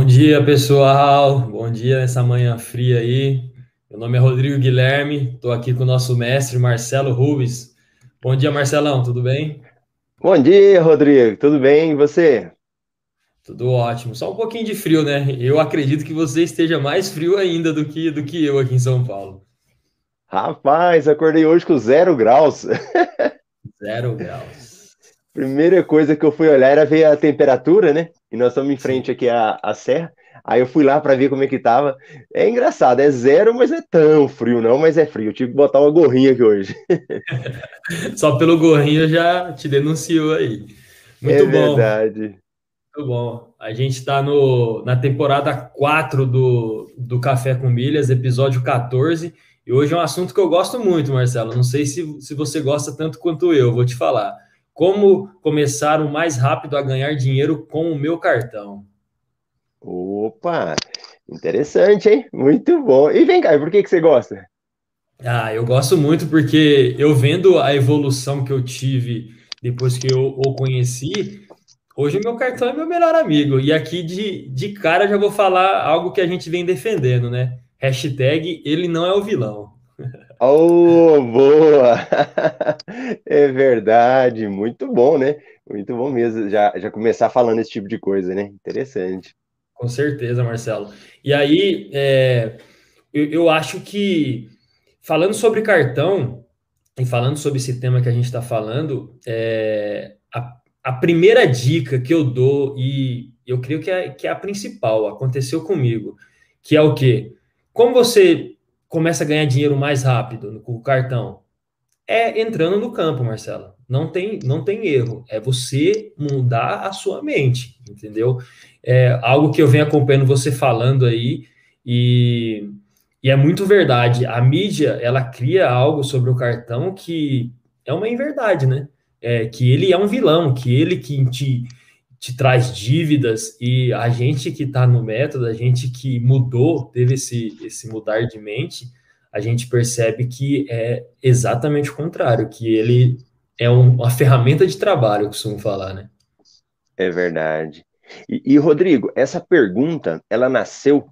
Bom dia, pessoal. Bom dia nessa manhã fria aí. Meu nome é Rodrigo Guilherme, estou aqui com o nosso mestre Marcelo Rubens. Bom dia, Marcelão, tudo bem? Bom dia, Rodrigo, tudo bem? E você? Tudo ótimo. Só um pouquinho de frio, né? Eu acredito que você esteja mais frio ainda do que, do que eu aqui em São Paulo. Rapaz, acordei hoje com zero graus. Zero graus. Primeira coisa que eu fui olhar era ver a temperatura, né? E nós estamos em frente aqui à, à serra. Aí eu fui lá para ver como é que tava. É engraçado, é zero, mas não é tão frio, não, mas é frio. Eu tive que botar uma gorrinha aqui hoje. Só pelo gorrinho já te denunciou aí. Muito é bom. verdade. Muito bom. A gente está na temporada 4 do, do Café com Milhas, episódio 14. E hoje é um assunto que eu gosto muito, Marcelo. Não sei se, se você gosta tanto quanto eu, vou te falar como começar o mais rápido a ganhar dinheiro com o meu cartão? Opa, interessante, hein? Muito bom. E vem cá, por que, que você gosta? Ah, eu gosto muito porque eu vendo a evolução que eu tive depois que eu o conheci, hoje o meu cartão é meu melhor amigo. E aqui de, de cara já vou falar algo que a gente vem defendendo, né? Hashtag ele não é o vilão. Oh, boa! É verdade, muito bom, né? Muito bom mesmo, já, já começar falando esse tipo de coisa, né? Interessante. Com certeza, Marcelo. E aí, é, eu, eu acho que, falando sobre cartão, e falando sobre esse tema que a gente está falando, é, a, a primeira dica que eu dou, e eu creio que é, que é a principal, aconteceu comigo, que é o quê? Como você começa a ganhar dinheiro mais rápido com o cartão? É entrando no campo, Marcelo. Não tem, não tem erro. É você mudar a sua mente, entendeu? É algo que eu venho acompanhando você falando aí e, e é muito verdade. A mídia, ela cria algo sobre o cartão que é uma inverdade, né? É, que ele é um vilão, que ele que te, te traz dívidas e a gente que está no método, a gente que mudou, teve esse, esse mudar de mente, a gente percebe que é exatamente o contrário, que ele é um, uma ferramenta de trabalho, eu costumo falar, né? É verdade. E, e Rodrigo, essa pergunta, ela nasceu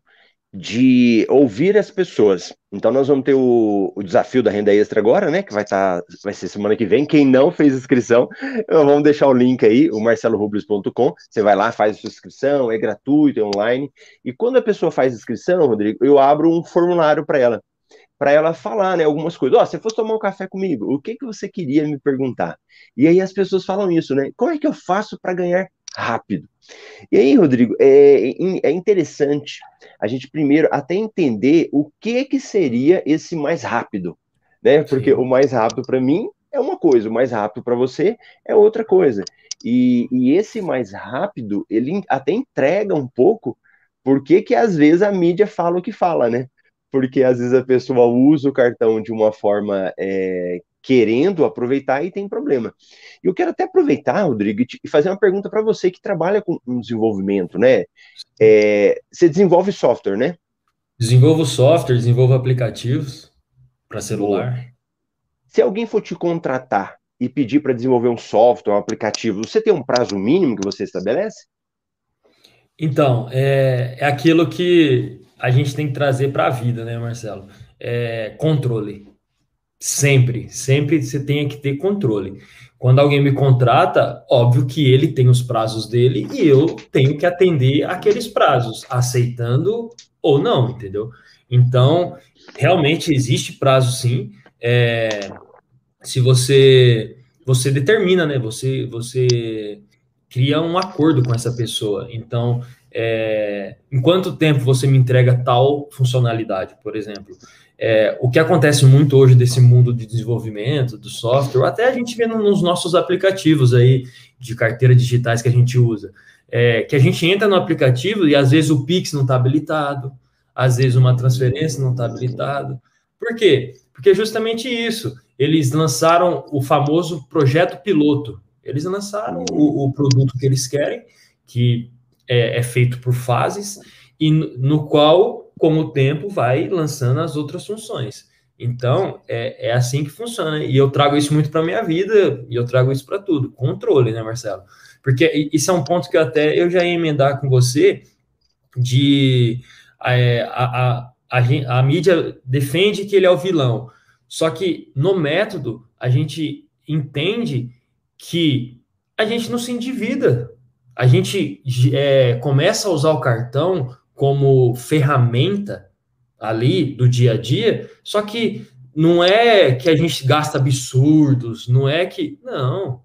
de ouvir as pessoas. Então nós vamos ter o, o, desafio da renda extra agora, né? Que vai estar, tá, vai ser semana que vem. Quem não fez inscrição, vamos deixar o link aí, o marcelorubles.com. Você vai lá, faz a sua inscrição, é gratuito, é online. E quando a pessoa faz inscrição, Rodrigo, eu abro um formulário para ela, para ela falar, né? Algumas coisas. Ó, oh, se fosse tomar um café comigo, o que que você queria me perguntar? E aí as pessoas falam isso, né? Como é que eu faço para ganhar rápido? E aí, Rodrigo, é, é interessante a gente primeiro até entender o que que seria esse mais rápido, né? Porque Sim. o mais rápido para mim é uma coisa, o mais rápido para você é outra coisa. E, e, esse mais rápido, ele até entrega um pouco porque que às vezes a mídia fala o que fala, né? Porque às vezes a pessoa usa o cartão de uma forma é, querendo aproveitar e tem problema. E eu quero até aproveitar, Rodrigo, e fazer uma pergunta para você que trabalha com desenvolvimento, né? É, você desenvolve software, né? Desenvolvo software, desenvolvo aplicativos para celular. Se alguém for te contratar e pedir para desenvolver um software, um aplicativo, você tem um prazo mínimo que você estabelece? Então, é, é aquilo que a gente tem que trazer para a vida, né, Marcelo? É controle. Sempre, sempre você tem que ter controle. Quando alguém me contrata, óbvio que ele tem os prazos dele e eu tenho que atender aqueles prazos, aceitando ou não, entendeu? Então, realmente existe prazo sim. É, se você você determina, né? Você você cria um acordo com essa pessoa. Então, é, em quanto tempo você me entrega tal funcionalidade, por exemplo? É, o que acontece muito hoje desse mundo de desenvolvimento, do software, até a gente vê nos nossos aplicativos aí de carteira digitais que a gente usa, é, que a gente entra no aplicativo e às vezes o Pix não está habilitado, às vezes uma transferência não está habilitado. Por quê? Porque é justamente isso. Eles lançaram o famoso projeto piloto. Eles lançaram o, o produto que eles querem, que é, é feito por fases, e no, no qual como o tempo vai lançando as outras funções. Então, é, é assim que funciona. E eu trago isso muito para minha vida, e eu trago isso para tudo. Controle, né, Marcelo? Porque isso é um ponto que eu até eu já ia emendar com você, de é, a, a, a, a mídia defende que ele é o vilão. Só que no método a gente entende que a gente não se endivida. A gente é, começa a usar o cartão como ferramenta ali do dia a dia, só que não é que a gente gasta absurdos, não é que. Não.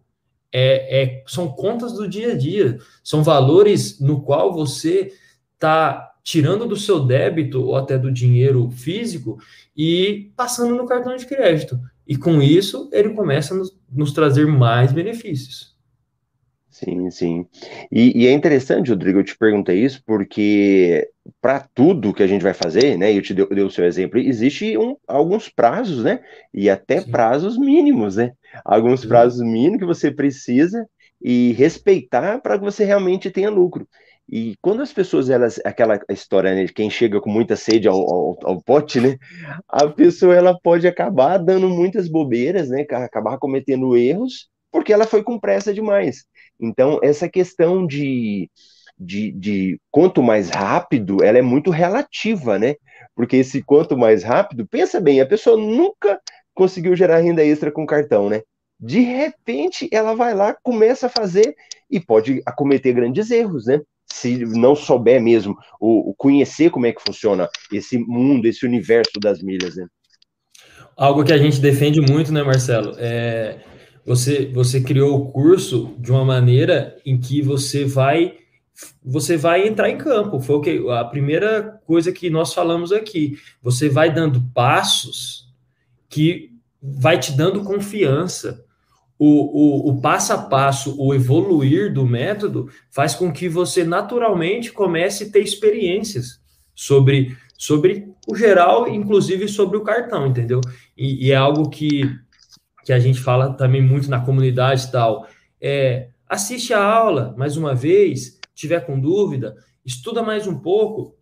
É, é, são contas do dia a dia, são valores no qual você está tirando do seu débito ou até do dinheiro físico e passando no cartão de crédito. E com isso, ele começa a nos, nos trazer mais benefícios. Sim, sim. E, e, é interessante, Rodrigo, eu te perguntei isso porque para tudo que a gente vai fazer, né? Eu te dei, o seu exemplo, existe um, alguns prazos, né? E até sim. prazos mínimos, né? Alguns sim. prazos mínimos que você precisa e respeitar para que você realmente tenha lucro. E quando as pessoas, elas, aquela história né, de quem chega com muita sede ao, ao, ao, pote, né? A pessoa ela pode acabar dando muitas bobeiras, né? Acabar cometendo erros, porque ela foi com pressa demais. Então, essa questão de, de, de quanto mais rápido, ela é muito relativa, né? Porque esse quanto mais rápido, pensa bem, a pessoa nunca conseguiu gerar renda extra com cartão, né? De repente, ela vai lá, começa a fazer e pode acometer grandes erros, né? se não souber mesmo, o, conhecer como é que funciona esse mundo, esse universo das milhas, né? Algo que a gente defende muito, né, Marcelo? É, você, você criou o curso de uma maneira em que você vai você vai entrar em campo. Foi o que a primeira coisa que nós falamos aqui. Você vai dando passos que vai te dando confiança o, o, o, passo a passo, o evoluir do método faz com que você naturalmente comece a ter experiências sobre, sobre o geral, inclusive sobre o cartão, entendeu? E, e é algo que, que a gente fala também muito na comunidade e tal. É, assiste a aula mais uma vez, tiver com dúvida, estuda mais um pouco.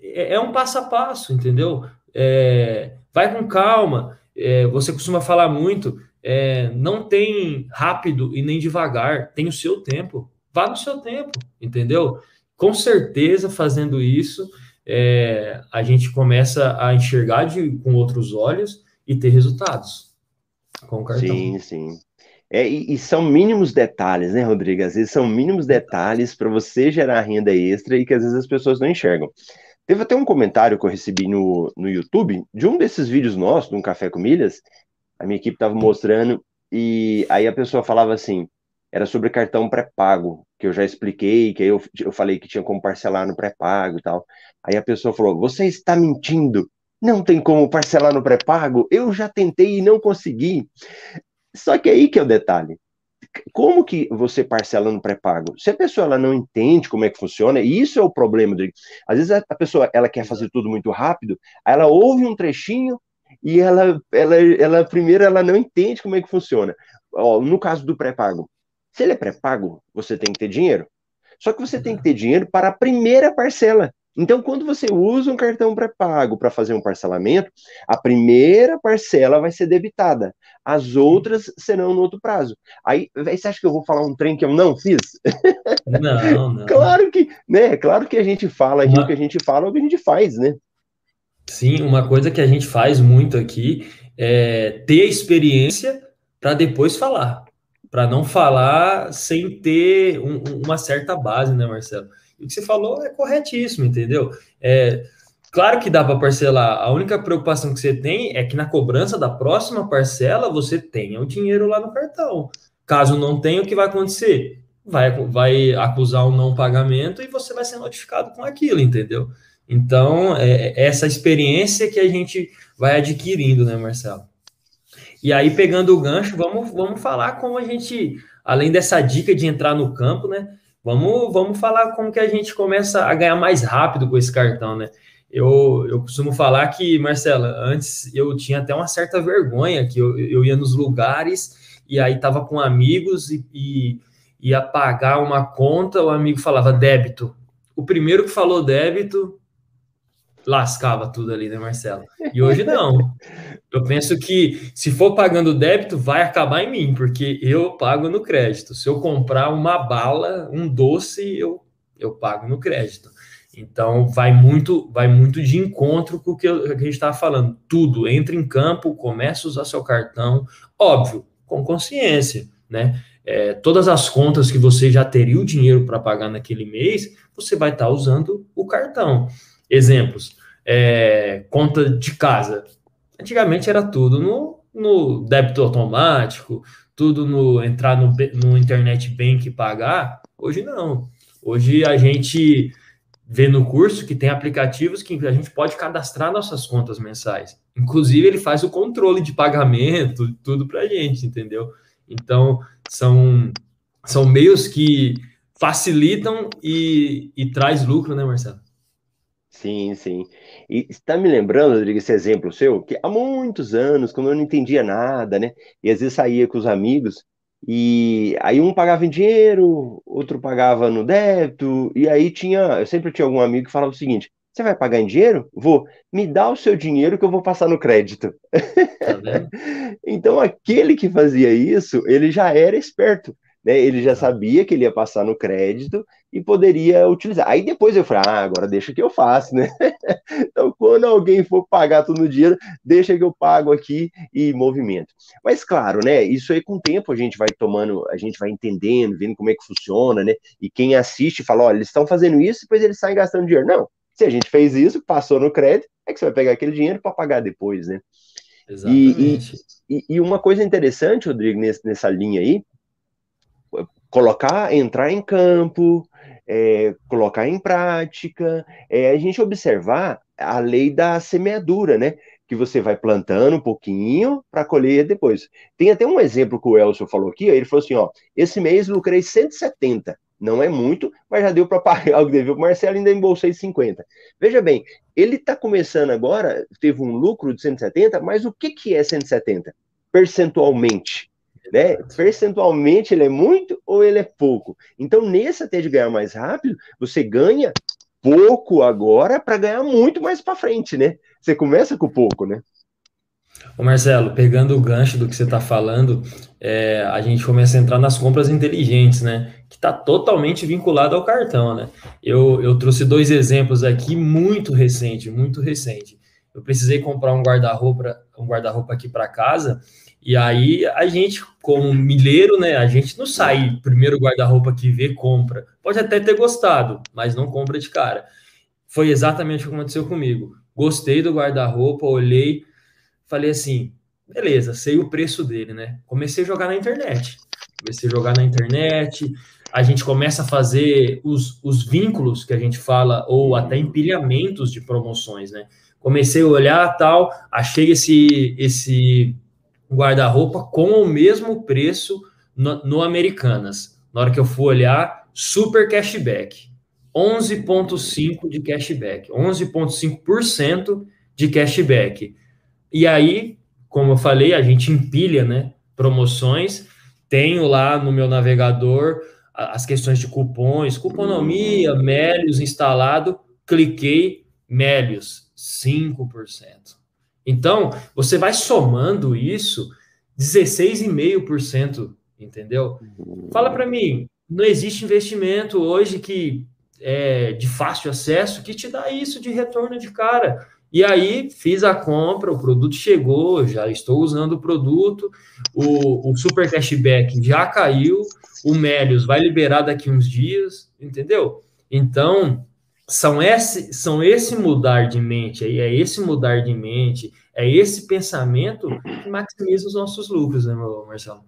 É, é um passo a passo, entendeu? É, vai com calma. É, você costuma falar muito é, não tem rápido e nem devagar, tem o seu tempo. Vá no seu tempo, entendeu? Com certeza, fazendo isso, é, a gente começa a enxergar de, com outros olhos e ter resultados com o cartão. Sim, sim. É, e, e, são mínimos detalhes, né, Rodrigo? Às vezes são mínimos detalhes para você gerar renda extra e que às vezes as pessoas não enxergam. Teve até um comentário que eu recebi no, no YouTube de um desses vídeos nossos, de um Café com Milhas, a minha equipe estava mostrando, e aí a pessoa falava assim, era sobre cartão pré-pago, que eu já expliquei, que aí eu, eu falei que tinha como parcelar no pré-pago e tal. Aí a pessoa falou, você está mentindo, não tem como parcelar no pré-pago? Eu já tentei e não consegui. Só que aí que é o detalhe. Como que você parcela no pré-pago? Se a pessoa ela não entende como é que funciona, e isso é o problema. De, às vezes a pessoa ela quer fazer tudo muito rápido, aí ela ouve um trechinho, e ela, ela, ela primeiro ela não entende como é que funciona. Ó, no caso do pré-pago, se ele é pré-pago, você tem que ter dinheiro. Só que você tem que ter dinheiro para a primeira parcela. Então, quando você usa um cartão pré-pago para fazer um parcelamento, a primeira parcela vai ser debitada, as outras serão no outro prazo. Aí, você acha que eu vou falar um trem que eu não fiz? Não, não. claro que, né? Claro que a gente fala aqui, o que a gente fala, é o que a gente faz, né? Sim, uma coisa que a gente faz muito aqui é ter experiência para depois falar, para não falar sem ter um, uma certa base, né, Marcelo? O que você falou é corretíssimo, entendeu? É, claro que dá para parcelar. A única preocupação que você tem é que na cobrança da próxima parcela você tenha o dinheiro lá no cartão. Caso não tenha, o que vai acontecer? Vai, vai acusar o um não pagamento e você vai ser notificado com aquilo, entendeu? Então, é, é essa experiência que a gente vai adquirindo, né, Marcelo? E aí, pegando o gancho, vamos, vamos falar como a gente, além dessa dica de entrar no campo, né? Vamos, vamos falar como que a gente começa a ganhar mais rápido com esse cartão, né? Eu, eu costumo falar que, Marcela, antes eu tinha até uma certa vergonha, que eu, eu ia nos lugares e aí tava com amigos e, e ia pagar uma conta, o amigo falava débito. O primeiro que falou débito, lascava tudo ali, né, Marcelo? E hoje não. Eu penso que se for pagando débito, vai acabar em mim, porque eu pago no crédito. Se eu comprar uma bala, um doce, eu, eu pago no crédito. Então vai muito, vai muito de encontro com o que, a gente estava falando. Tudo entra em campo, começa a usar seu cartão, óbvio, com consciência, né? É, todas as contas que você já teria o dinheiro para pagar naquele mês, você vai estar tá usando o cartão. Exemplos: é, conta de casa. Antigamente era tudo no, no débito automático, tudo no entrar no, no internet bank e pagar. Hoje não. Hoje a gente vê no curso que tem aplicativos que a gente pode cadastrar nossas contas mensais. Inclusive, ele faz o controle de pagamento, tudo para a gente, entendeu? Então, são, são meios que facilitam e, e traz lucro, né, Marcelo? Sim, sim. E está me lembrando, Rodrigo, esse exemplo seu, que há muitos anos, quando eu não entendia nada, né? E às vezes saía com os amigos, e aí um pagava em dinheiro, outro pagava no débito, e aí tinha, eu sempre tinha algum amigo que falava o seguinte: você vai pagar em dinheiro? Vou. Me dá o seu dinheiro que eu vou passar no crédito. Tá então aquele que fazia isso, ele já era esperto né? Ele já sabia que ele ia passar no crédito e poderia utilizar. Aí depois eu falei, ah, agora deixa que eu faço, né? então, quando alguém for pagar tudo no dinheiro, deixa que eu pago aqui e movimento. Mas claro, né? Isso aí com o tempo a gente vai tomando, a gente vai entendendo, vendo como é que funciona, né? E quem assiste fala, olha, eles estão fazendo isso, depois eles saem gastando dinheiro. Não, se a gente fez isso, passou no crédito, é que você vai pegar aquele dinheiro para pagar depois, né? Exatamente. E, e, e, uma coisa interessante, Rodrigo, nessa linha aí, colocar, entrar em campo, é, colocar em prática, é, a gente observar a lei da semeadura, né? Que você vai plantando um pouquinho para colher depois. Tem até um exemplo que o Elcio falou aqui, ele falou assim: ó, esse mês lucrei 170. Não é muito, mas já deu para pagar o que devia o Marcelo ainda embolsei 50. Veja bem, ele está começando agora, teve um lucro de 170, mas o que, que é 170? Percentualmente né? Percentualmente ele é muito ou ele é pouco. Então, nesse até de ganhar mais rápido, você ganha pouco agora para ganhar muito mais para frente, né? Você começa com pouco, né? Ô Marcelo, pegando o gancho do que você está falando, é, a gente começa a entrar nas compras inteligentes, né? Que está totalmente vinculado ao cartão, né? Eu, eu trouxe dois exemplos aqui muito recente, muito recente. Eu precisei comprar um guarda-roupa, um guarda-roupa aqui para casa e aí a gente, como milheiro, né? A gente não sai primeiro guarda-roupa que vê, compra. Pode até ter gostado, mas não compra de cara. Foi exatamente o que aconteceu comigo. Gostei do guarda-roupa, olhei, falei assim, beleza, sei o preço dele, né? Comecei a jogar na internet. Comecei a jogar na internet, a gente começa a fazer os, os vínculos que a gente fala, ou até empilhamentos de promoções, né? Comecei a olhar tal, achei esse, esse guarda-roupa com o mesmo preço no, no, Americanas. Na hora que eu for olhar, super cashback. 11,5% de cashback. 11,5% de cashback. E aí, como eu falei, a gente empilha né, promoções. Tenho lá no meu navegador as questões de cupons, cuponomia, Melios instalado. Cliquei, Melios, 5%. Então, você vai somando isso, 16,5%, entendeu? Fala para mim, não existe investimento hoje que é de fácil acesso que te dá isso de retorno de cara. E aí fiz a compra, o produto chegou, já estou usando o produto, o, o super cashback já caiu, o Melios vai liberar daqui uns dias, entendeu? Então, são esse, são esse mudar de mente aí, é esse mudar de mente, é esse pensamento que maximiza os nossos lucros, né, meu Marcelo?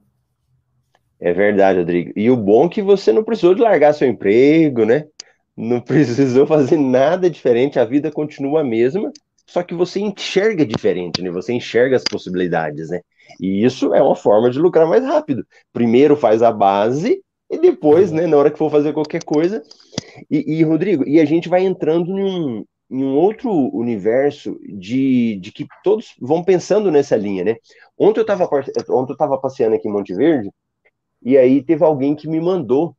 É verdade, Rodrigo. E o bom é que você não precisou de largar seu emprego, né? Não precisou fazer nada diferente, a vida continua a mesma, só que você enxerga diferente, né? Você enxerga as possibilidades, né? E isso é uma forma de lucrar mais rápido. Primeiro faz a base e depois, né, na hora que for fazer qualquer coisa. E, e Rodrigo, e a gente vai entrando em um, em um outro universo de, de que todos vão pensando nessa linha, né? Ontem eu estava ontem eu tava passeando aqui em Monte Verde e aí teve alguém que me mandou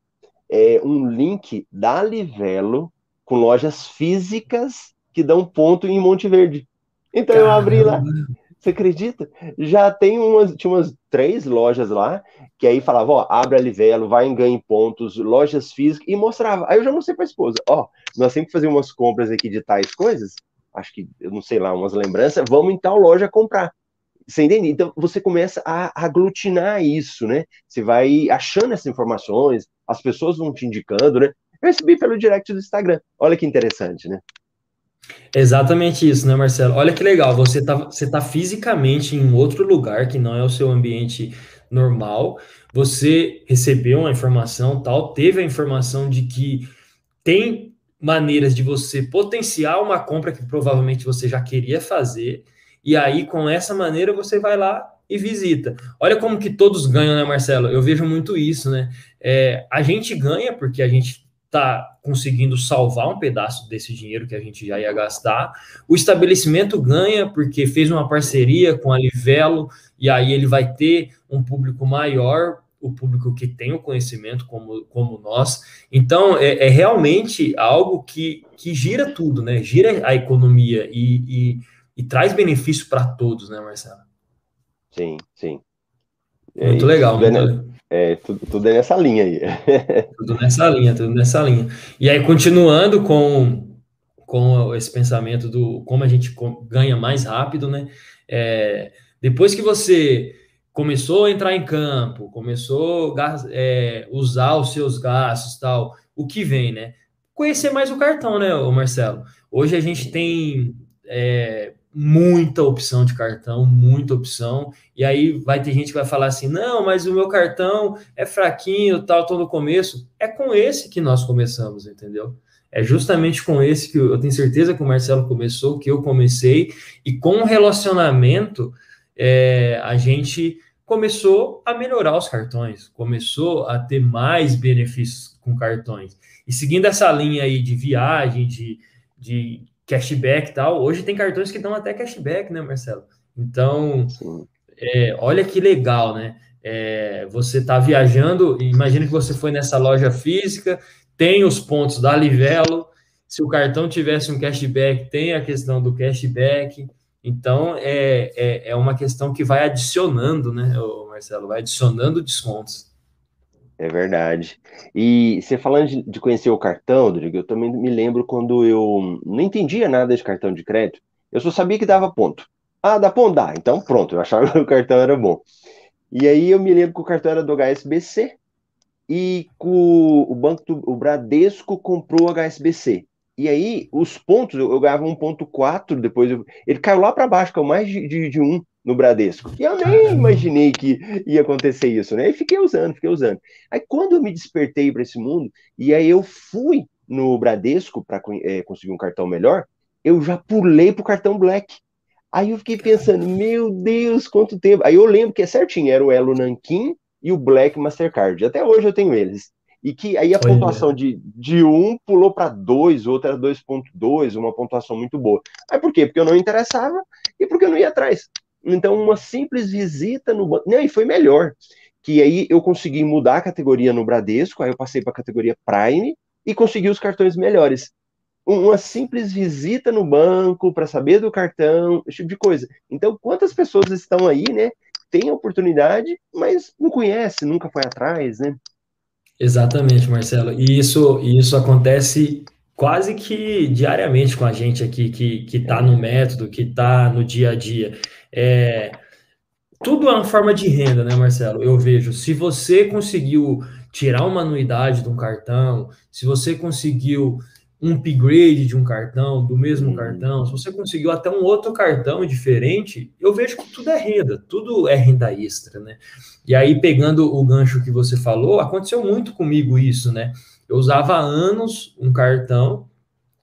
é, um link da Livelo com lojas físicas que dão ponto em Monte Verde. Então Caramba. eu abri lá. Você acredita? Já tem umas, tinha umas três lojas lá, que aí falava, ó, abre a Livelo, vai em ganhe pontos, lojas físicas, e mostrava. Aí eu já mostrei pra esposa, ó, nós sempre fazemos umas compras aqui de tais coisas, acho que, eu não sei lá, umas lembranças, vamos em tal loja comprar. Você entende? Então você começa a aglutinar isso, né? Você vai achando essas informações, as pessoas vão te indicando, né? Eu recebi pelo direct do Instagram. Olha que interessante, né? Exatamente isso, né, Marcelo? Olha que legal, você está você tá fisicamente em outro lugar que não é o seu ambiente normal, você recebeu uma informação tal, teve a informação de que tem maneiras de você potenciar uma compra que provavelmente você já queria fazer, e aí com essa maneira você vai lá e visita. Olha como que todos ganham, né, Marcelo? Eu vejo muito isso, né? É, a gente ganha porque a gente está conseguindo salvar um pedaço desse dinheiro que a gente já ia gastar. O estabelecimento ganha porque fez uma parceria com a Livelo e aí ele vai ter um público maior, o público que tem o conhecimento como, como nós. Então, é, é realmente algo que, que gira tudo, né? Gira a economia e, e, e traz benefício para todos, né, Marcelo? Sim, sim. Muito é, legal. Muito legal. É, tudo, tudo é nessa linha aí. tudo nessa linha, tudo nessa linha. E aí, continuando com, com esse pensamento do como a gente ganha mais rápido, né? É, depois que você começou a entrar em campo, começou a é, usar os seus gastos tal, o que vem, né? Conhecer mais o cartão, né, Marcelo? Hoje a gente tem é, muita opção de cartão, muita opção. E aí vai ter gente que vai falar assim: não, mas o meu cartão é fraquinho, tal, tô no começo. É com esse que nós começamos, entendeu? É justamente com esse que eu, eu tenho certeza que o Marcelo começou, que eu comecei, e com o relacionamento é, a gente começou a melhorar os cartões, começou a ter mais benefícios com cartões. E seguindo essa linha aí de viagem, de, de cashback e tal. Hoje tem cartões que dão até cashback, né, Marcelo? Então, é, olha que legal, né? É, você está viajando, imagina que você foi nessa loja física, tem os pontos da Livelo, se o cartão tivesse um cashback, tem a questão do cashback. Então, é, é, é uma questão que vai adicionando, né, Marcelo? Vai adicionando descontos. É verdade. E você falando de, de conhecer o cartão, Rodrigo, eu também me lembro quando eu não entendia nada de cartão de crédito, eu só sabia que dava ponto. Ah, dá ponto? Dá. Então pronto, eu achava que o cartão era bom. E aí eu me lembro que o cartão era do HSBC e o, o banco do o Bradesco comprou o HSBC. E aí os pontos, eu, eu ganhava 1.4, depois eu, ele caiu lá para baixo, caiu mais de, de, de 1 no Bradesco. E eu nem imaginei que ia acontecer isso, né? E fiquei usando, fiquei usando. Aí quando eu me despertei para esse mundo, e aí eu fui no Bradesco para é, conseguir um cartão melhor, eu já pulei pro cartão Black. Aí eu fiquei pensando, meu Deus, quanto tempo. Aí eu lembro que é certinho, era o Elo Nankin e o Black Mastercard. Até hoje eu tenho eles. E que aí a pontuação de, de 1 pulou para 2, outra era 2.2, uma pontuação muito boa. Aí por quê? Porque eu não interessava e porque eu não ia atrás. Então, uma simples visita no banco. Não, e foi melhor. Que aí eu consegui mudar a categoria no Bradesco, aí eu passei para a categoria Prime e consegui os cartões melhores. Uma simples visita no banco para saber do cartão, esse tipo de coisa. Então, quantas pessoas estão aí, né? Tem oportunidade, mas não conhece, nunca foi atrás, né? Exatamente, Marcelo. E isso, isso acontece quase que diariamente com a gente aqui que está no método, que está no dia a dia. É, tudo é uma forma de renda, né, Marcelo? Eu vejo. Se você conseguiu tirar uma anuidade de um cartão, se você conseguiu um upgrade de um cartão, do mesmo uhum. cartão, se você conseguiu até um outro cartão diferente, eu vejo que tudo é renda, tudo é renda extra, né? E aí, pegando o gancho que você falou, aconteceu muito comigo isso, né? Eu usava há anos um cartão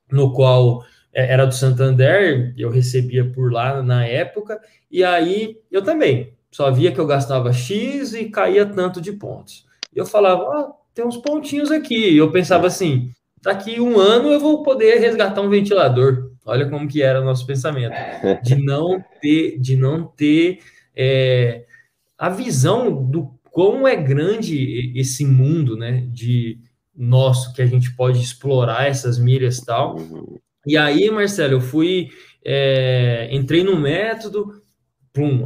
no qual era do Santander, eu recebia por lá na época, e aí eu também só via que eu gastava X e caía tanto de pontos. Eu falava, ah, tem uns pontinhos aqui. E eu pensava assim, daqui um ano eu vou poder resgatar um ventilador. Olha como que era o nosso pensamento. De não ter, de não ter é, a visão do como é grande esse mundo, né? De nosso, que a gente pode explorar essas milhas e tal. Uhum. E aí, Marcelo, eu fui, é, entrei no método,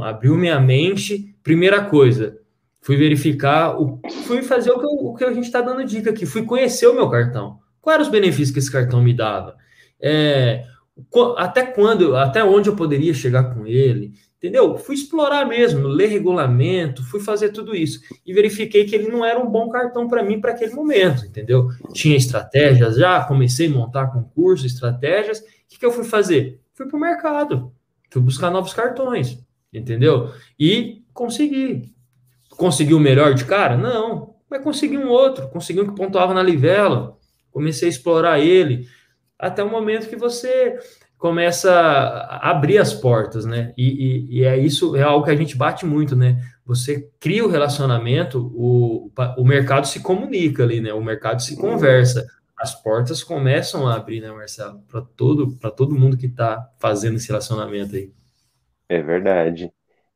abriu minha mente. Primeira coisa, fui verificar, o, fui fazer o que, o que a gente está dando dica aqui, fui conhecer o meu cartão. Quais eram os benefícios que esse cartão me dava? É, até quando, até onde eu poderia chegar com ele, entendeu? Fui explorar mesmo, ler regulamento, fui fazer tudo isso e verifiquei que ele não era um bom cartão para mim para aquele momento, entendeu? Tinha estratégias já, comecei a montar concurso, estratégias. O que, que eu fui fazer? Fui para o mercado, fui buscar novos cartões, entendeu? E consegui. Consegui o melhor de cara? Não, mas consegui um outro, consegui um que pontuava na livela, comecei a explorar ele até o momento que você começa a abrir as portas, né? E, e, e, é isso, é algo que a gente bate muito, né? Você cria o relacionamento, o, o mercado se comunica ali, né? O mercado se conversa. As portas começam a abrir, né, Marcelo? Para todo, todo mundo que está fazendo esse relacionamento aí. É verdade.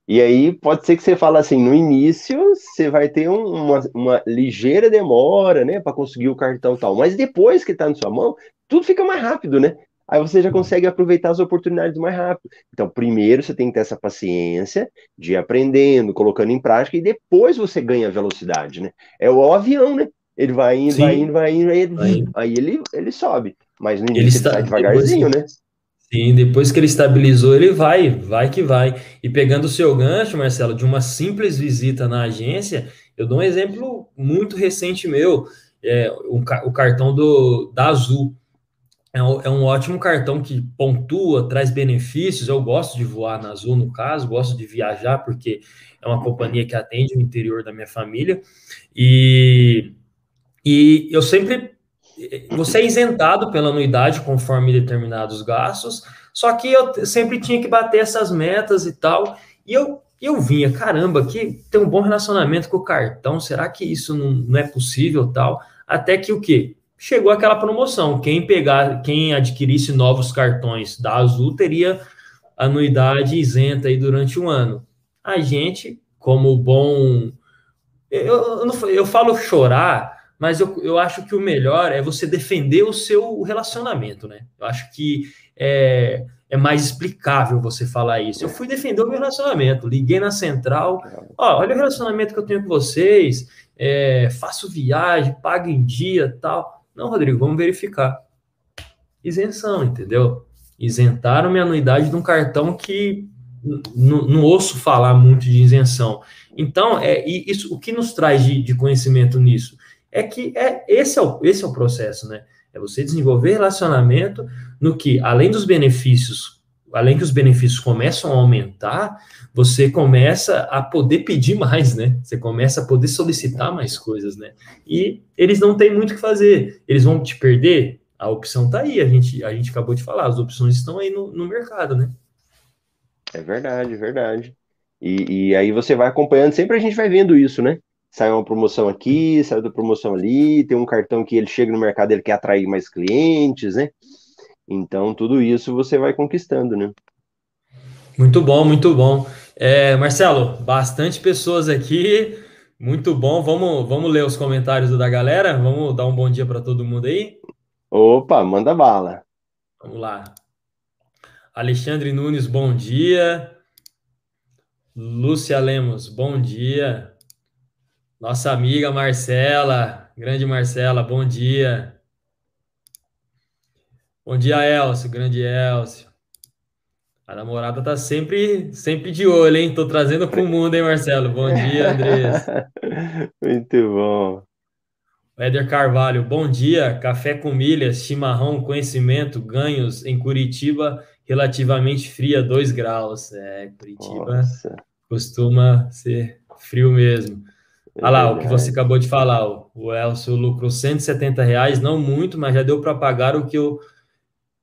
E aí pode ser que você fale assim, no início você vai ter um, uma, uma ligeira demora, né, para conseguir o cartão tal, mas depois que está na sua mão, tudo fica mais rápido, né? Aí você já consegue aproveitar as oportunidades mais rápido. Então, primeiro você tem que ter essa paciência de ir aprendendo, colocando em prática, e depois você ganha velocidade, né? É o avião, né? Ele vai indo, Sim. vai indo, vai indo, aí ele, aí ele, ele sobe. Mas no início ele, está, ele sai devagarzinho, depois, né? Sim, depois que ele estabilizou, ele vai, vai que vai. E pegando o seu gancho, Marcelo, de uma simples visita na agência, eu dou um exemplo muito recente meu, é, o, o cartão do, da Azul. É um, é um, ótimo cartão que pontua, traz benefícios. Eu gosto de voar na Azul, no caso, gosto de viajar, porque é uma companhia que atende o interior da minha família. E, e eu sempre você é isentado pela anuidade conforme determinados gastos, só que eu sempre tinha que bater essas metas e tal, e eu, eu vinha, caramba, que tem um bom relacionamento com o cartão, será que isso não, não é possível tal? Até que o quê? Chegou aquela promoção, quem pegar, quem adquirisse novos cartões da Azul teria anuidade isenta aí durante um ano. A gente, como bom... Eu, eu, eu falo chorar, mas eu, eu acho que o melhor é você defender o seu relacionamento, né? Eu acho que é, é mais explicável você falar isso. Eu fui defender o meu relacionamento, liguei na central, ó, olha o relacionamento que eu tenho com vocês, é, faço viagem, pago em dia tal. Não, Rodrigo, vamos verificar. Isenção, entendeu? Isentaram minha anuidade de um cartão que não ouço falar muito de isenção. Então, é isso. O que nos traz de, de conhecimento nisso? é que é esse é o, esse é o processo, né? É você desenvolver relacionamento no que, além dos benefícios, além que os benefícios começam a aumentar, você começa a poder pedir mais, né? Você começa a poder solicitar mais coisas, né? E eles não têm muito o que fazer. Eles vão te perder? A opção está aí, a gente, a gente acabou de falar, as opções estão aí no, no mercado, né? É verdade, verdade. E, e aí você vai acompanhando, sempre a gente vai vendo isso, né? sai uma promoção aqui, sai outra promoção ali, tem um cartão que ele chega no mercado, ele quer atrair mais clientes, né? Então, tudo isso você vai conquistando, né? Muito bom, muito bom. É, Marcelo, bastante pessoas aqui, muito bom. Vamos, vamos ler os comentários da galera? Vamos dar um bom dia para todo mundo aí? Opa, manda bala. Vamos lá. Alexandre Nunes, bom dia. Lúcia Lemos, bom dia. Nossa amiga Marcela, grande Marcela, bom dia. Bom dia, Elcio, grande Elcio. A namorada tá sempre, sempre de olho, hein? Tô trazendo pro mundo, hein, Marcelo? Bom dia, Andrés. Muito bom. Éder Carvalho, bom dia. Café com milhas, chimarrão, conhecimento, ganhos em Curitiba, relativamente fria, 2 graus. É, Curitiba Nossa. costuma ser frio mesmo. Olha lá, o que você acabou de falar, o Elcio lucrou 170 reais, não muito, mas já deu para pagar o que eu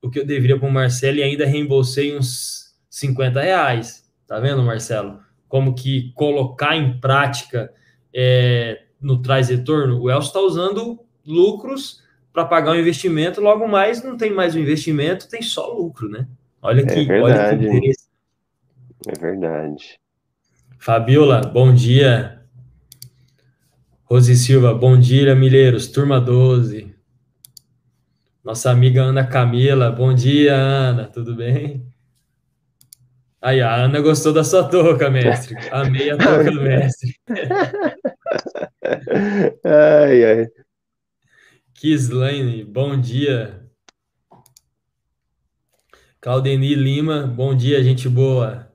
o que eu deveria para o Marcelo e ainda reembolsei uns 50 reais. Tá vendo, Marcelo? Como que colocar em prática é, no traz retorno? O Elcio está usando lucros para pagar o um investimento, logo mais não tem mais o um investimento, tem só lucro, né? Olha que, é verdade. olha que É verdade. Fabiola, bom dia. Rose Silva, bom dia, Milheiros, turma 12. Nossa amiga Ana Camila, bom dia, Ana, tudo bem? Aí, a Ana gostou da sua touca, mestre. Amei a touca do mestre. ai, ai. Kislane, bom dia. Claudeni Lima, bom dia, gente boa.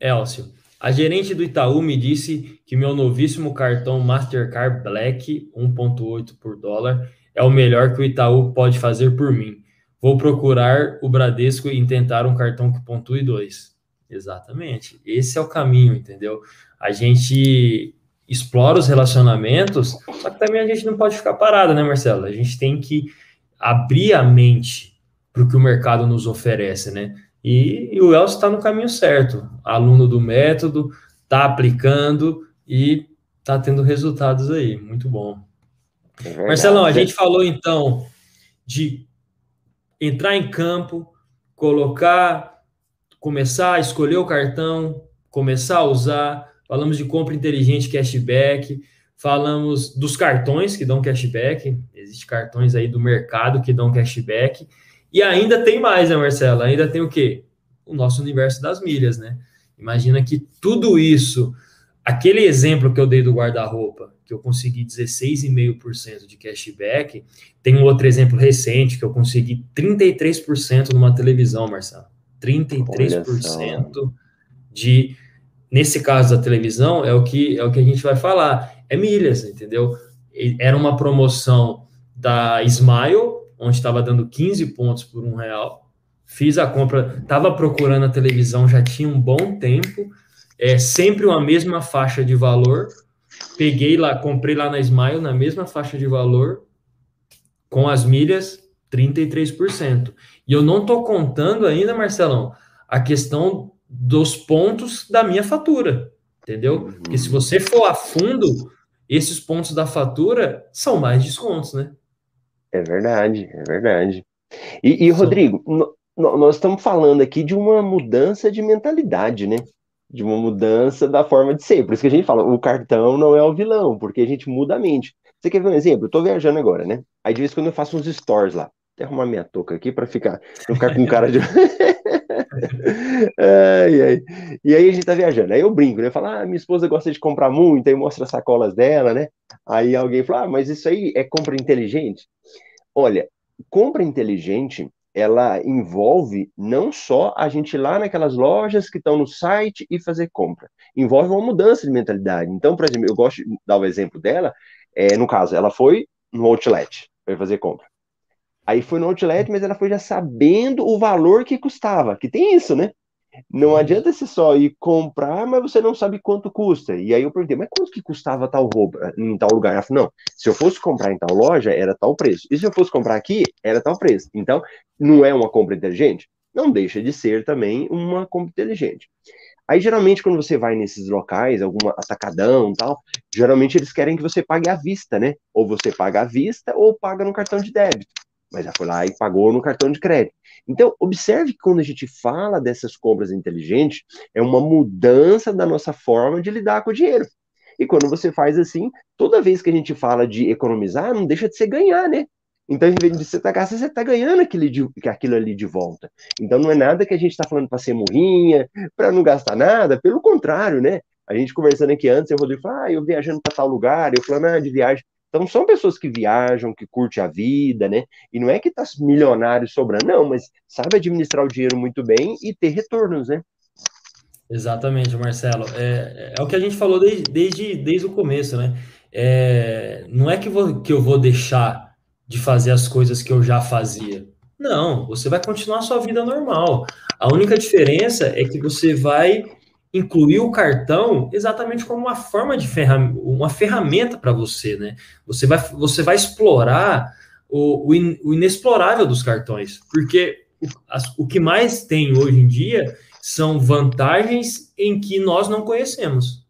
Elcio, a gerente do Itaú me disse que meu novíssimo cartão Mastercard Black 1.8 por dólar é o melhor que o Itaú pode fazer por mim. Vou procurar o Bradesco e tentar um cartão que pontue dois. Exatamente. Esse é o caminho, entendeu? A gente explora os relacionamentos, só que também a gente não pode ficar parado, né, Marcelo? A gente tem que abrir a mente para o que o mercado nos oferece, né? E, e o Elcio está no caminho certo, aluno do método, está aplicando e está tendo resultados aí, muito bom. É Marcelão, a gente falou então de entrar em campo, colocar, começar a escolher o cartão, começar a usar, falamos de compra inteligente cashback, falamos dos cartões que dão cashback, existem cartões aí do mercado que dão cashback, e ainda tem mais, né, Marcelo? Ainda tem o quê? O nosso universo das milhas, né? Imagina que tudo isso, aquele exemplo que eu dei do guarda-roupa, que eu consegui 16,5% de cashback, tem um outro exemplo recente que eu consegui 33% numa televisão, Marcelo. 33% de nesse caso da televisão é o que é o que a gente vai falar, é milhas, entendeu? Era uma promoção da Smile onde estava dando 15 pontos por um real. Fiz a compra, estava procurando a televisão já tinha um bom tempo, é sempre uma mesma faixa de valor. Peguei lá, comprei lá na Smile na mesma faixa de valor, com as milhas 33%. E eu não estou contando ainda, Marcelão, a questão dos pontos da minha fatura, entendeu? Porque se você for a fundo, esses pontos da fatura são mais descontos, né? É verdade, é verdade. E, e Rodrigo, nós estamos falando aqui de uma mudança de mentalidade, né? De uma mudança da forma de ser. Por isso que a gente fala, o cartão não é o vilão, porque a gente muda a mente. Você quer ver um exemplo? Eu tô viajando agora, né? Aí de vez em quando eu faço uns stories lá. Até arrumar minha touca aqui para ficar, ficar com cara de. ai, ai. E aí a gente tá viajando. Aí eu brinco, né? Eu falo, ah, minha esposa gosta de comprar muito, aí mostra as sacolas dela, né? Aí alguém fala, ah, mas isso aí é compra inteligente? Olha, compra inteligente, ela envolve não só a gente ir lá naquelas lojas que estão no site e fazer compra, envolve uma mudança de mentalidade. Então, por exemplo, eu gosto de dar o exemplo dela, é, no caso, ela foi no outlet, para fazer compra. Aí foi no outlet, mas ela foi já sabendo o valor que custava, que tem isso, né? Não adianta você só ir comprar, mas você não sabe quanto custa. E aí eu perguntei, mas quanto que custava tal roupa em tal lugar? Ela falou, não, se eu fosse comprar em tal loja, era tal preço. E se eu fosse comprar aqui, era tal preço. Então, não é uma compra inteligente? Não deixa de ser também uma compra inteligente. Aí, geralmente, quando você vai nesses locais, alguma atacadão tal, geralmente eles querem que você pague à vista, né? Ou você paga à vista ou paga no cartão de débito mas já foi lá e pagou no cartão de crédito. Então, observe que quando a gente fala dessas compras inteligentes, é uma mudança da nossa forma de lidar com o dinheiro. E quando você faz assim, toda vez que a gente fala de economizar, não deixa de ser ganhar, né? Então, em vez de você estar gastando, você está ganhando aquilo, de, aquilo ali de volta. Então, não é nada que a gente está falando para ser morrinha, para não gastar nada, pelo contrário, né? A gente conversando aqui antes, o Rodrigo falou, ah, eu viajando para tal lugar, eu falando, ah, de viagem. Então são pessoas que viajam, que curtem a vida, né? E não é que tá milionário sobrando, não, mas sabe administrar o dinheiro muito bem e ter retornos, né? Exatamente, Marcelo. É, é o que a gente falou desde, desde, desde o começo, né? É, não é que, vou, que eu vou deixar de fazer as coisas que eu já fazia. Não, você vai continuar a sua vida normal. A única diferença é que você vai incluir o cartão exatamente como uma forma de ferram uma ferramenta para você, né? Você vai, você vai explorar o, o, in, o inexplorável dos cartões, porque as, o que mais tem hoje em dia são vantagens em que nós não conhecemos.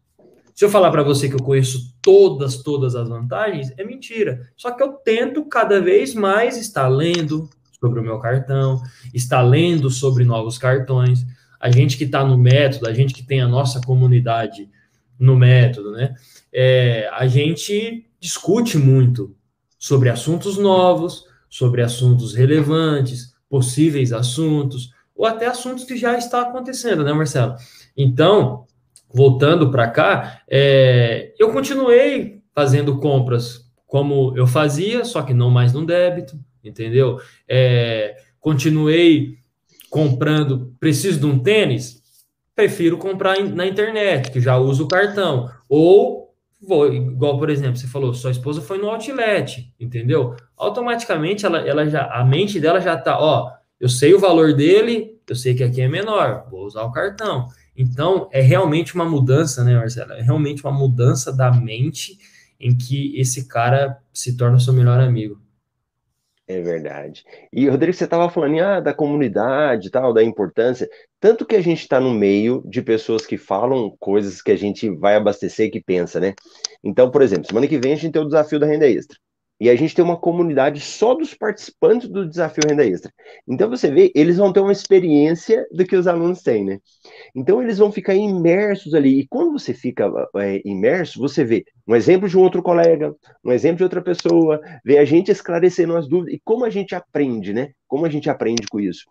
Se eu falar para você que eu conheço todas, todas as vantagens, é mentira. Só que eu tento cada vez mais estar lendo sobre o meu cartão, estar lendo sobre novos cartões a gente que está no método, a gente que tem a nossa comunidade no método, né? É, a gente discute muito sobre assuntos novos, sobre assuntos relevantes, possíveis assuntos, ou até assuntos que já está acontecendo, né, Marcelo? Então, voltando para cá, é, eu continuei fazendo compras como eu fazia, só que não mais no débito, entendeu? É, continuei comprando, preciso de um tênis, prefiro comprar na internet, que já uso o cartão. Ou vou, igual, por exemplo, você falou, sua esposa foi no outlet, entendeu? Automaticamente ela, ela já, a mente dela já tá, ó, eu sei o valor dele, eu sei que aqui é menor, vou usar o cartão. Então, é realmente uma mudança, né, Marcela? É realmente uma mudança da mente em que esse cara se torna seu melhor amigo. É verdade. E, Rodrigo, você estava falando ah, da comunidade tal, da importância. Tanto que a gente está no meio de pessoas que falam coisas que a gente vai abastecer que pensa, né? Então, por exemplo, semana que vem a gente tem o desafio da renda extra. E a gente tem uma comunidade só dos participantes do desafio renda extra. Então você vê, eles vão ter uma experiência do que os alunos têm, né? Então eles vão ficar imersos ali. E quando você fica é, imerso, você vê um exemplo de um outro colega, um exemplo de outra pessoa, vê a gente esclarecendo as dúvidas e como a gente aprende, né? Como a gente aprende com isso.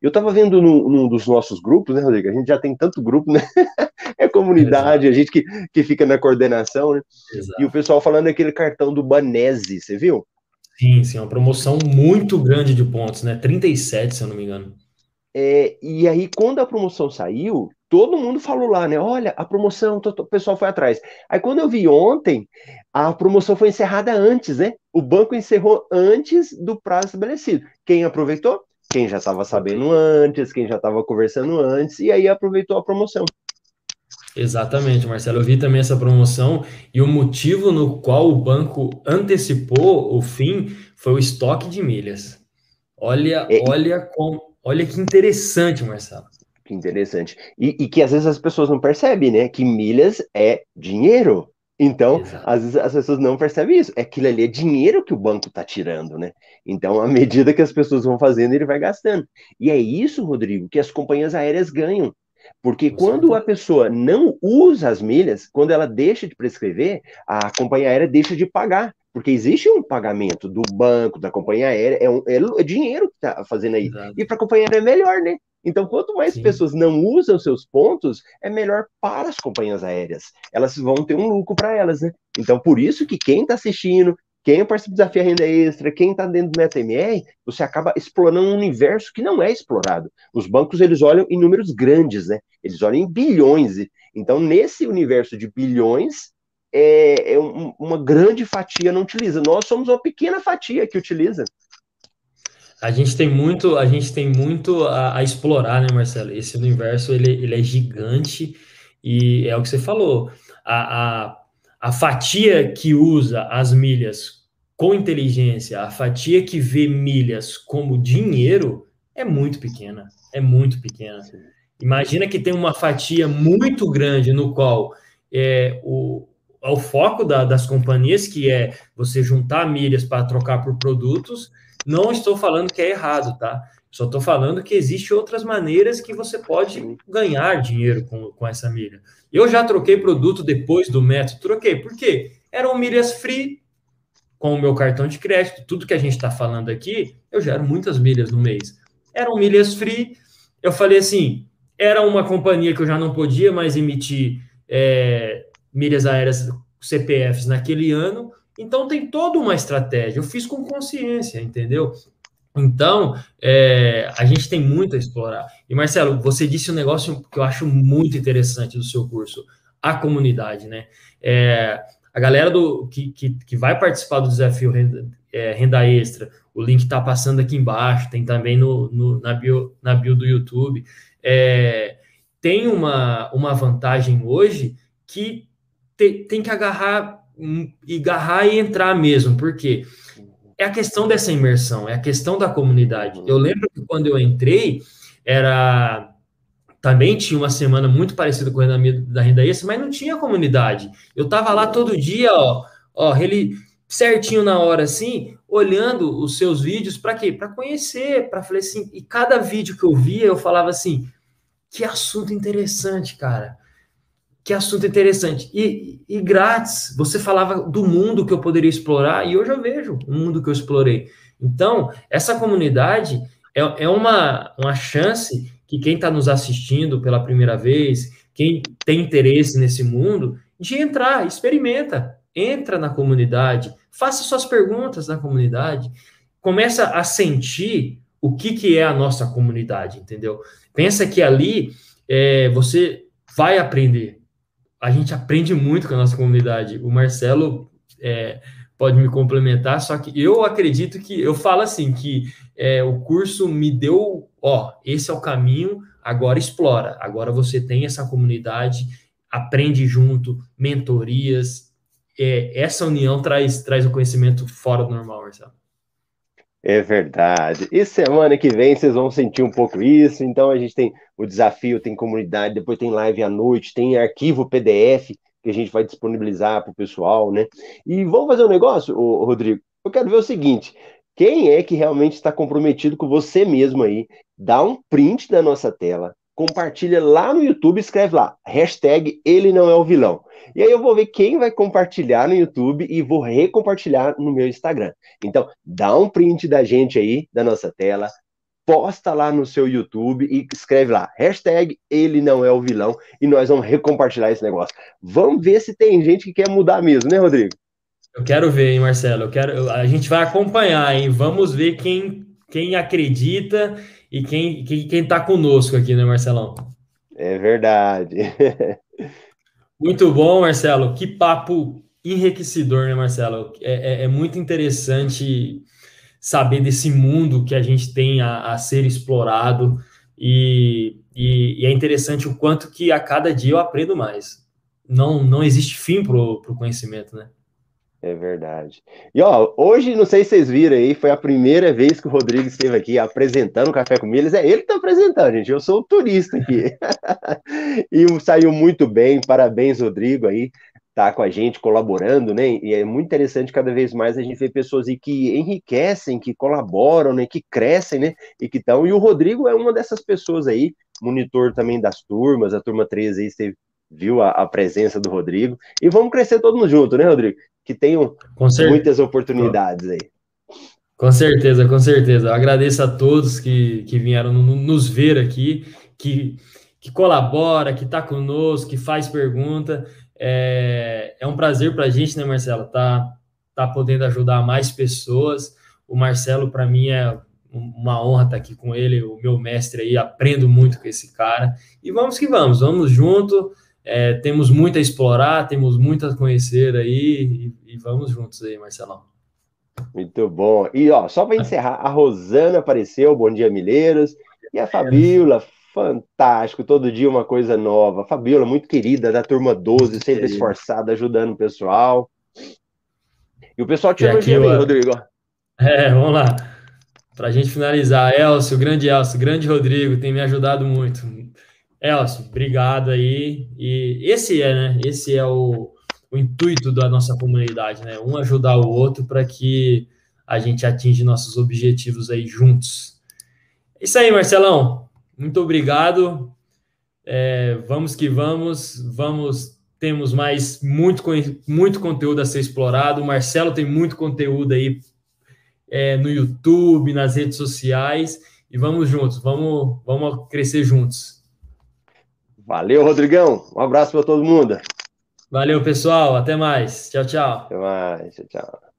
Eu estava vendo num, num, dos nossos grupos, né, Rodrigo? A gente já tem tanto grupo, né? é comunidade, Exato. a gente que, que fica na coordenação, né? Exato. E o pessoal falando daquele cartão do Banese, você viu? Sim, sim, uma promoção muito grande de pontos, né? 37, se eu não me engano. É, e aí, quando a promoção saiu, todo mundo falou lá, né? Olha, a promoção, o pessoal foi atrás. Aí, quando eu vi ontem, a promoção foi encerrada antes, né? O banco encerrou antes do prazo estabelecido. Quem aproveitou? quem já estava sabendo antes, quem já estava conversando antes, e aí aproveitou a promoção. Exatamente, Marcelo. Eu vi também essa promoção e o motivo no qual o banco antecipou o fim foi o estoque de milhas. Olha, é, olha, com, olha que interessante, Marcelo. Que interessante. E, e que às vezes as pessoas não percebem, né? Que milhas é dinheiro. Então, Exato. às vezes as pessoas não percebem isso. É aquilo ali é dinheiro que o banco está tirando, né? Então, à medida que as pessoas vão fazendo, ele vai gastando. E é isso, Rodrigo, que as companhias aéreas ganham. Porque quando a pessoa não usa as milhas, quando ela deixa de prescrever, a companhia aérea deixa de pagar. Porque existe um pagamento do banco, da companhia aérea, é, um, é dinheiro que está fazendo aí. Exato. E para a companhia aérea é melhor, né? Então, quanto mais Sim. pessoas não usam seus pontos, é melhor para as companhias aéreas. Elas vão ter um lucro para elas, né? Então, por isso que quem está assistindo, quem participa do desafio renda extra, quem está dentro do MetaMR, você acaba explorando um universo que não é explorado. Os bancos, eles olham em números grandes, né? Eles olham em bilhões. Então, nesse universo de bilhões, é, é um, uma grande fatia não utiliza. Nós somos uma pequena fatia que utiliza. A gente tem muito, a gente tem muito a, a, explorar, né, Marcelo? Esse universo ele, ele é gigante e é o que você falou. A, a, a fatia que usa as milhas com inteligência, a fatia que vê milhas como dinheiro é muito pequena. É muito pequena. Imagina que tem uma fatia muito grande no qual é, o, o foco da, das companhias, que é você juntar milhas para trocar por produtos, não estou falando que é errado, tá? Só estou falando que existem outras maneiras que você pode ganhar dinheiro com, com essa milha. Eu já troquei produto depois do método, troquei. Por quê? Eram milhas free com o meu cartão de crédito. Tudo que a gente está falando aqui, eu gero muitas milhas no mês. Eram milhas free. Eu falei assim, era uma companhia que eu já não podia mais emitir é, milhas aéreas CPFs naquele ano. Então tem toda uma estratégia. Eu fiz com consciência, entendeu? Então, é, a gente tem muito a explorar. E Marcelo, você disse um negócio que eu acho muito interessante do seu curso, a comunidade, né? É, a galera do, que, que, que, vai participar do desafio renda, é, renda extra, o link está passando aqui embaixo, tem também no, no, na, bio, na bio do YouTube. É, tem uma, uma vantagem hoje que te, tem que agarrar agarrar e entrar mesmo, porque é a questão dessa imersão, é a questão da comunidade. Eu lembro que quando eu entrei, era também tinha uma semana muito parecida com a da renda extra, mas não tinha comunidade. Eu tava lá todo dia, ó, ó, ele certinho na hora assim, olhando os seus vídeos para quê? Para conhecer, para falar assim, e cada vídeo que eu via, eu falava assim, que assunto interessante, cara que assunto interessante. E, e grátis, você falava do mundo que eu poderia explorar, e hoje eu vejo o mundo que eu explorei. Então, essa comunidade, é, é uma, uma chance que quem está nos assistindo pela primeira vez, quem tem interesse nesse mundo, de entrar, experimenta, entra na comunidade, faça suas perguntas na comunidade, começa a sentir o que, que é a nossa comunidade, entendeu? Pensa que ali é, você vai aprender. A gente aprende muito com a nossa comunidade. O Marcelo é, pode me complementar, só que eu acredito que eu falo assim que é, o curso me deu, ó, esse é o caminho, agora explora. Agora você tem essa comunidade, aprende junto, mentorias. É, essa união traz, traz o conhecimento fora do normal, Marcelo. É verdade. E semana que vem vocês vão sentir um pouco isso. Então a gente tem o desafio, tem comunidade, depois tem live à noite, tem arquivo PDF que a gente vai disponibilizar para o pessoal, né? E vamos fazer um negócio, Rodrigo. Eu quero ver o seguinte: quem é que realmente está comprometido com você mesmo aí? Dá um print da nossa tela, compartilha lá no YouTube, escreve lá, hashtag ele não é o vilão. E aí eu vou ver quem vai compartilhar no YouTube e vou recompartilhar no meu Instagram. Então, dá um print da gente aí, da nossa tela, posta lá no seu YouTube e escreve lá, hashtag ele não é o vilão, e nós vamos recompartilhar esse negócio. Vamos ver se tem gente que quer mudar mesmo, né, Rodrigo? Eu quero ver, hein, Marcelo. Eu quero, a gente vai acompanhar, hein? Vamos ver quem, quem acredita e quem, quem, quem tá conosco aqui, né, Marcelão? É verdade. Muito bom, Marcelo. Que papo enriquecedor, né, Marcelo? É, é, é muito interessante saber desse mundo que a gente tem a, a ser explorado e, e, e, é interessante o quanto que a cada dia eu aprendo mais. Não, não existe fim para o conhecimento, né? É verdade. E ó, hoje, não sei se vocês viram aí, foi a primeira vez que o Rodrigo esteve aqui apresentando o Café com Milhas. É ele que está apresentando, gente. Eu sou o turista aqui. e saiu muito bem. Parabéns, Rodrigo, aí. Tá com a gente, colaborando, né? E é muito interessante cada vez mais a gente ver pessoas aí que enriquecem, que colaboram, né? Que crescem, né? E que estão. E o Rodrigo é uma dessas pessoas aí, monitor também das turmas. A turma 13 aí esteve viu a, a, presença do Rodrigo. E vamos crescer todos juntos, né, Rodrigo? que tenham muitas oportunidades aí. Com certeza, com certeza. Eu agradeço a todos que, que vieram nos ver aqui, que, que colabora, que está conosco, que faz pergunta. É, é um prazer para a gente, né, Marcelo, tá, tá podendo ajudar mais pessoas. O Marcelo, para mim, é uma honra estar tá aqui com ele, o meu mestre aí, aprendo muito com esse cara. E vamos que vamos, vamos junto. É, temos muito a explorar, temos muito a conhecer aí e, e vamos juntos aí, Marcelão. Muito bom. E ó, só para encerrar, a Rosana apareceu, bom dia, Milheiros, e a Fabiola, fantástico, todo dia uma coisa nova. Fabiola, muito querida, da turma 12, sempre esforçada, ajudando o pessoal. E o pessoal te elogia bem, Rodrigo. É, vamos lá. Para a gente finalizar, Elcio, grande Elcio, grande Rodrigo, tem me ajudado muito. Elcio, obrigado aí. E esse é, né? Esse é o, o intuito da nossa comunidade, né? Um ajudar o outro para que a gente atinja nossos objetivos aí juntos. Isso aí, Marcelão. Muito obrigado. É, vamos que vamos. Vamos. Temos mais muito, muito conteúdo a ser explorado. O Marcelo tem muito conteúdo aí é, no YouTube, nas redes sociais. E vamos juntos, vamos, vamos crescer juntos. Valeu, Rodrigão. Um abraço para todo mundo. Valeu, pessoal. Até mais. Tchau, tchau. Até mais. Tchau, tchau.